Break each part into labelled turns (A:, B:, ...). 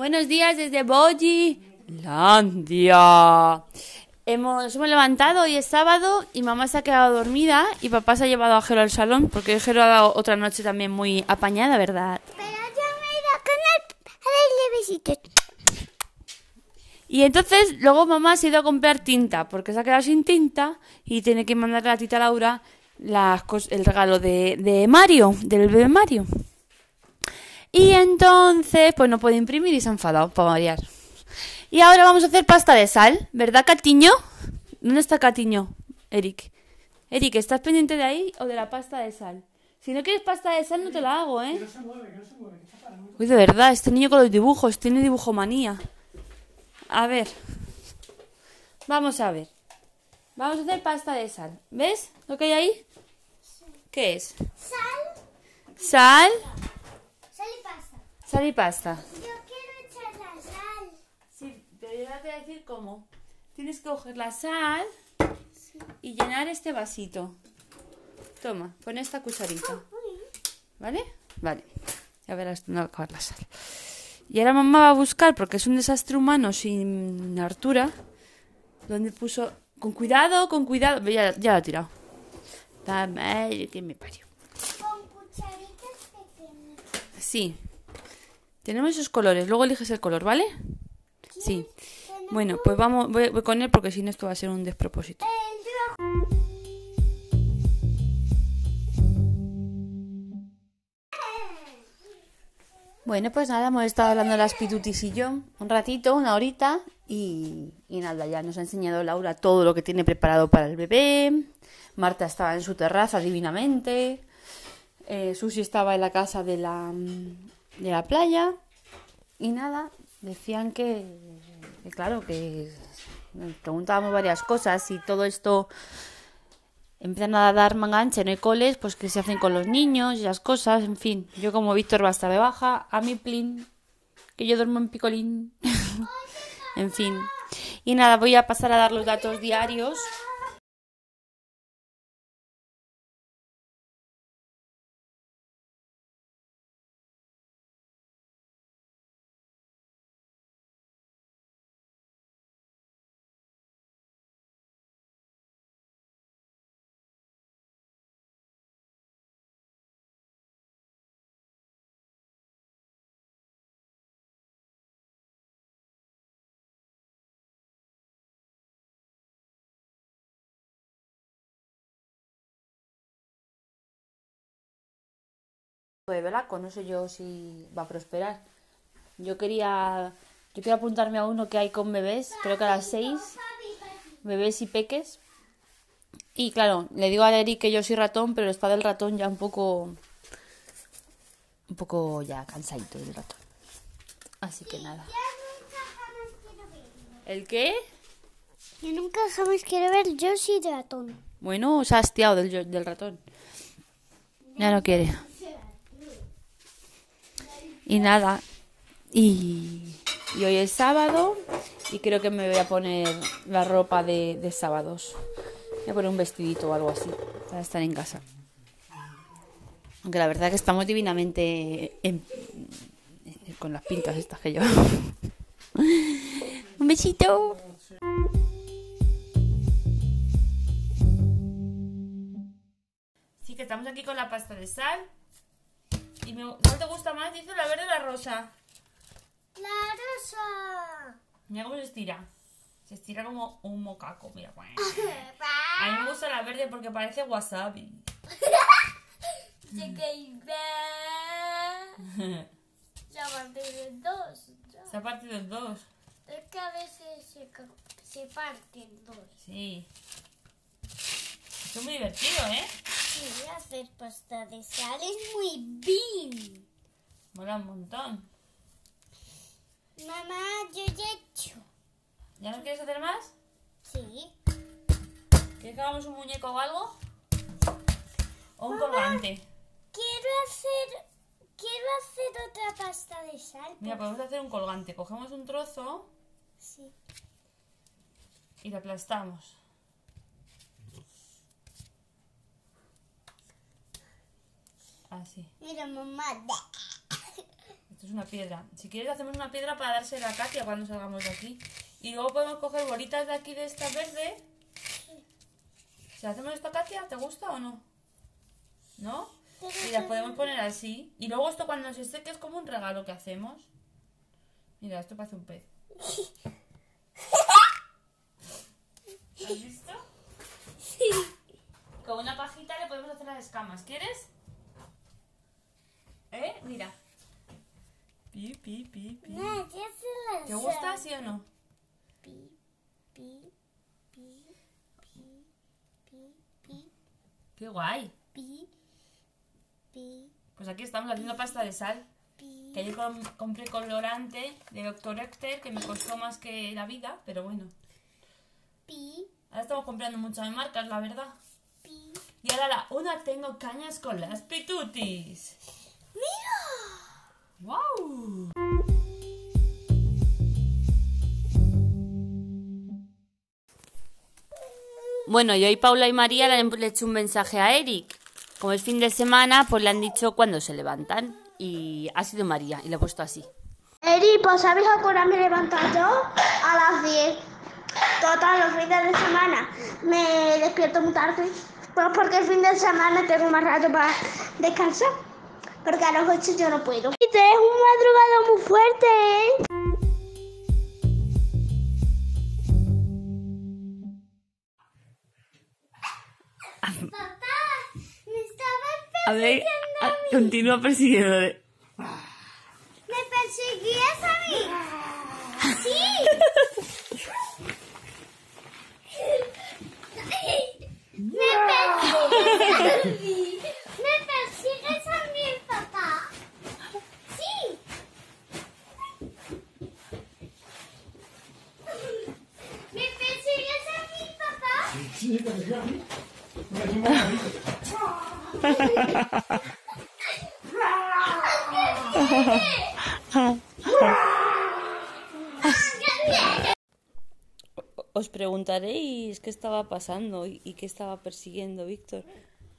A: Buenos días desde Boji, Landia. Hemos, nos hemos levantado, hoy es sábado y mamá se ha quedado dormida y papá se ha llevado a Jero al salón porque Jero ha dado otra noche también muy apañada, ¿verdad?
B: Pero yo me he ido con él a darle.
A: Y entonces luego mamá se ha ido a comprar tinta porque se ha quedado sin tinta y tiene que mandarle a la tita Laura las el regalo de, de Mario, del bebé Mario. Y entonces, pues no puede imprimir y se ha enfadado, para variar. Y ahora vamos a hacer pasta de sal, ¿verdad, Catiño? ¿Dónde está Catiño? Eric. Eric, ¿estás pendiente de ahí o de la pasta de sal? Si no quieres pasta de sal, no te la hago, ¿eh? Uy, de verdad, este niño con los dibujos, tiene dibujomanía. A ver. Vamos a ver. Vamos a hacer pasta de sal. ¿Ves lo que hay ahí? ¿Qué es?
B: Sal,
A: Sal.
B: Sal y pasta. Yo quiero echar la sal.
A: Sí, pero yo te voy a decir cómo. Tienes que coger la sal y llenar este vasito. Toma, pon esta cucharita. ¿Vale? Vale. Ya verás dónde va a acabar la sal. Y ahora mamá va a buscar, porque es un desastre humano sin hartura, donde puso... Con cuidado, con cuidado. Ve, Ya, ya la ha tirado. La madre que me parió.
B: Con cucharitas pequeñas.
A: Sí. Tenemos esos colores. Luego eliges el color, ¿vale? Sí. Bueno, pues vamos, voy, con él porque si no esto va a ser un despropósito. Bueno, pues nada, hemos estado hablando de las pitutis y yo un ratito, una horita y, y nada, ya nos ha enseñado Laura todo lo que tiene preparado para el bebé. Marta estaba en su terraza divinamente. Eh, Susi estaba en la casa de la, de la playa. Y nada, decían que, claro, que preguntábamos varias cosas y todo esto empiezan a dar manganche, no hay coles, pues que se hacen con los niños y las cosas, en fin. Yo como Víctor va a estar de baja, a mi plin, que yo duermo en picolín. en fin. Y nada, voy a pasar a dar los datos diarios. De Velaco, no sé yo si va a prosperar. Yo quería, yo quiero apuntarme a uno que hay con bebés, creo que a las seis, bebés y peques. Y claro, le digo a Eric que yo soy ratón, pero está del ratón ya un poco, un poco ya cansadito del ratón. Así que nada. ¿El qué?
B: Yo nunca jamás quiero ver yo soy ratón.
A: Bueno, se ha hastiado del, del ratón. Ya no quiere. Y nada. Y, y hoy es sábado y creo que me voy a poner la ropa de, de sábados. Voy a poner un vestidito o algo así para estar en casa. Aunque la verdad que estamos divinamente en- en- con las pintas estas que yo. un besito. Sí, que estamos aquí con la pasta de sal. ¿Y me, cuál te gusta más? Dice la verde o la rosa.
B: La rosa.
A: Mira cómo se estira. Se estira como un mocaco, mira. A mí me gusta la verde porque parece wasabi.
B: Ya parte de dos. ya.
A: Se ha partido en dos.
B: Es que a veces se, se parten dos.
A: Sí. Esto es muy divertido, ¿eh?
B: Sí, hacer pasta de sal es muy bien.
A: Mola un montón.
B: Mamá, yo ya he hecho.
A: ¿Ya no quieres hacer más?
B: Sí.
A: ¿Quieres que hagamos un muñeco o algo? ¿O un colgante?
B: Quiero hacer. Quiero hacer otra pasta de sal.
A: Mira,
B: por-
A: podemos hacer un colgante. Cogemos un trozo
B: Sí.
A: y lo aplastamos. Así.
B: Mira, mamá.
A: Esto es una piedra. Si quieres hacemos una piedra para dársela a Katia cuando salgamos de aquí. Y luego podemos coger bolitas de aquí de esta verde. Si hacemos esto a Katia, ¿te gusta o no? ¿No? Y las podemos poner así. Y luego esto cuando se seque es como un regalo que hacemos. Mira, esto parece un pez. ¿Has visto? Con una pajita le podemos hacer las escamas. ¿Quieres? ¿Eh? Mira. Pi, pi, pi, pi.
B: No, ¿qué es la
A: ¿Te gusta, sí o no?
B: Pi, pi, pi, pi, pi, pi,
A: Qué guay.
B: pi, pi,
A: Pues aquí estamos haciendo pasta de sal.
B: pi.
A: Que yo com- compré colorante de Dr. Ecter que me costó más que la vida, pero bueno.
B: pi,
A: Ahora estamos comprando muchas marcas, la verdad.
B: pi.
A: Y ahora la una tengo cañas con las pitutis. ¡Wow! Bueno, y hoy Paula y María le han hecho un mensaje a Eric. Como es fin de semana, pues le han dicho cuándo se levantan. Y ha sido María, y le he puesto así.
C: Eri, pues ¿sabes a qué hora me levanto yo? A las 10. Total, los fines de semana me despierto muy tarde. Pues porque el fin de semana tengo más rato para descansar. Porque a las 8 yo no puedo. Y te es un madrugado muy fuerte, ¿eh?
B: Papá, me estaba
A: A ver,
B: persiguiendo a
A: continúa persiguiéndole.
B: ¿Me persiguías a mí? Sí. Me persigues a mí. Me persigues a mí, papá. Sí. ¿Me persigues a mí, papá?
A: Os preguntaréis qué estaba pasando y, qué estaba persiguiendo Víctor.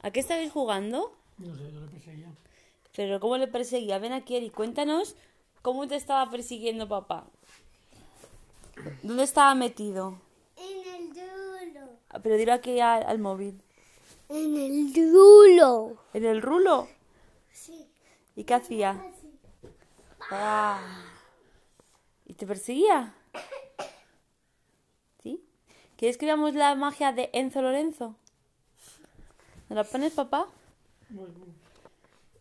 A: ¿A qué estabais jugando?
D: No sé, yo le perseguía.
A: Pero ¿cómo le perseguía? Ven aquí, Eri, cuéntanos cómo te estaba persiguiendo papá. ¿Dónde estaba metido?
B: En el dulo.
A: Ah, Pero dilo aquí al, al móvil.
B: En el dulo.
A: ¿En el rulo?
B: Sí.
A: ¿Y qué hacía? Ah. ¿Y te perseguía? ¿Sí? ¿Quieres que veamos la magia de Enzo Lorenzo? ¿Me la pones, papá?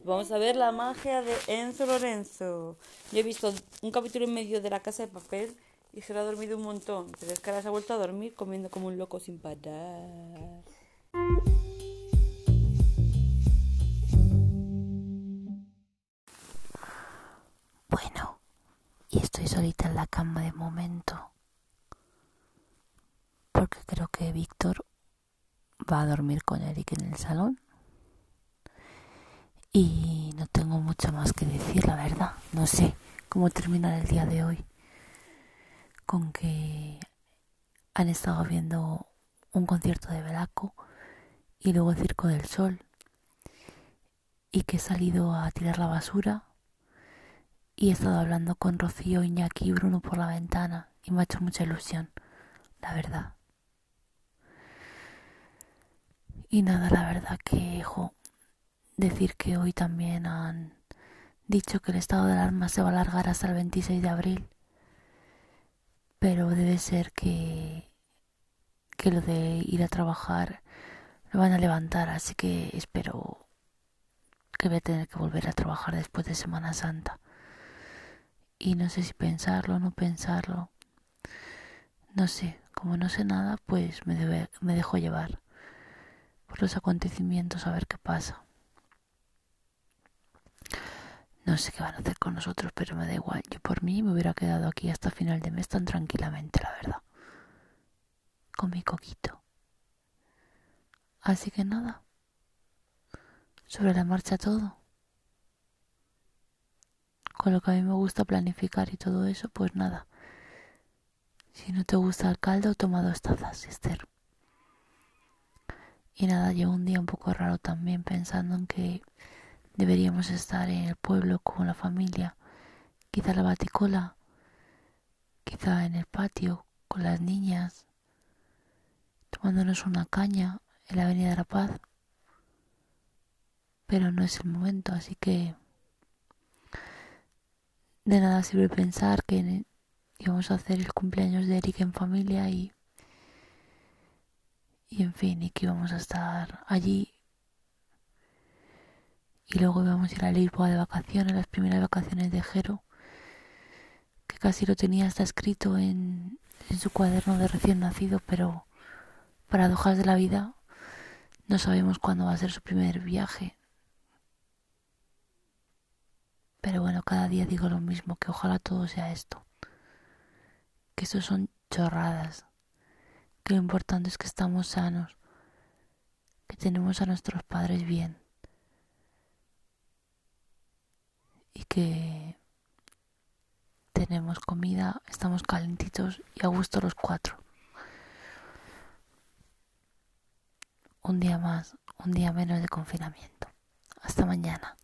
A: Vamos a ver la magia de Enzo Lorenzo. Yo he visto un capítulo en medio de la casa de papel y se lo ha dormido un montón. Pero es que ahora se ha vuelto a dormir comiendo como un loco sin parar. Bueno, y estoy solita en la cama de momento. Porque creo que Víctor va a dormir con Eric en el salón. Y no tengo mucho más que decir, la verdad. No sé cómo terminar el día de hoy. Con que han estado viendo un concierto de Belaco y luego el Circo del Sol. Y que he salido a tirar la basura y he estado hablando con Rocío, Iñaki y Bruno por la ventana y me ha hecho mucha ilusión, la verdad. Y nada, la verdad que, jo, decir que hoy también han dicho que el estado de alarma se va a alargar hasta el 26 de abril, pero debe ser que, que lo de ir a trabajar lo van a levantar, así que espero que voy a tener que volver a trabajar después de Semana Santa y no sé si pensarlo o no pensarlo. No sé, como no sé nada, pues me, debe- me dejo llevar por los acontecimientos a ver qué pasa. No sé qué van a hacer con nosotros, pero me da igual. Yo por mí me hubiera quedado aquí hasta final de mes tan tranquilamente, la verdad. Con mi coquito. Así que nada. Sobre la marcha todo con lo que a mí me gusta planificar y todo eso, pues nada. Si no te gusta el caldo, toma dos tazas, Esther. Y nada, llevo un día un poco raro también pensando en que deberíamos estar en el pueblo con la familia
E: quizá la baticola, quizá en el patio con las niñas, tomándonos una caña en la Avenida de la Paz. Pero no es el momento, así que de nada sirve pensar que íbamos a hacer el cumpleaños de Eric en familia y y en fin, y que íbamos a estar allí y luego íbamos a ir a Lisboa de vacaciones, las primeras vacaciones de Jero, que casi lo tenía hasta escrito en, en su cuaderno de recién nacido, pero paradojas de la vida, no sabemos cuándo va a ser su primer viaje. Pero bueno, cada día digo lo mismo, que ojalá todo sea esto. Que esto son chorradas. Que lo importante es que estamos sanos. Que tenemos a nuestros padres bien. y que tenemos comida, estamos calentitos y a gusto los cuatro. Un día más, un día menos de confinamiento. Hasta mañana.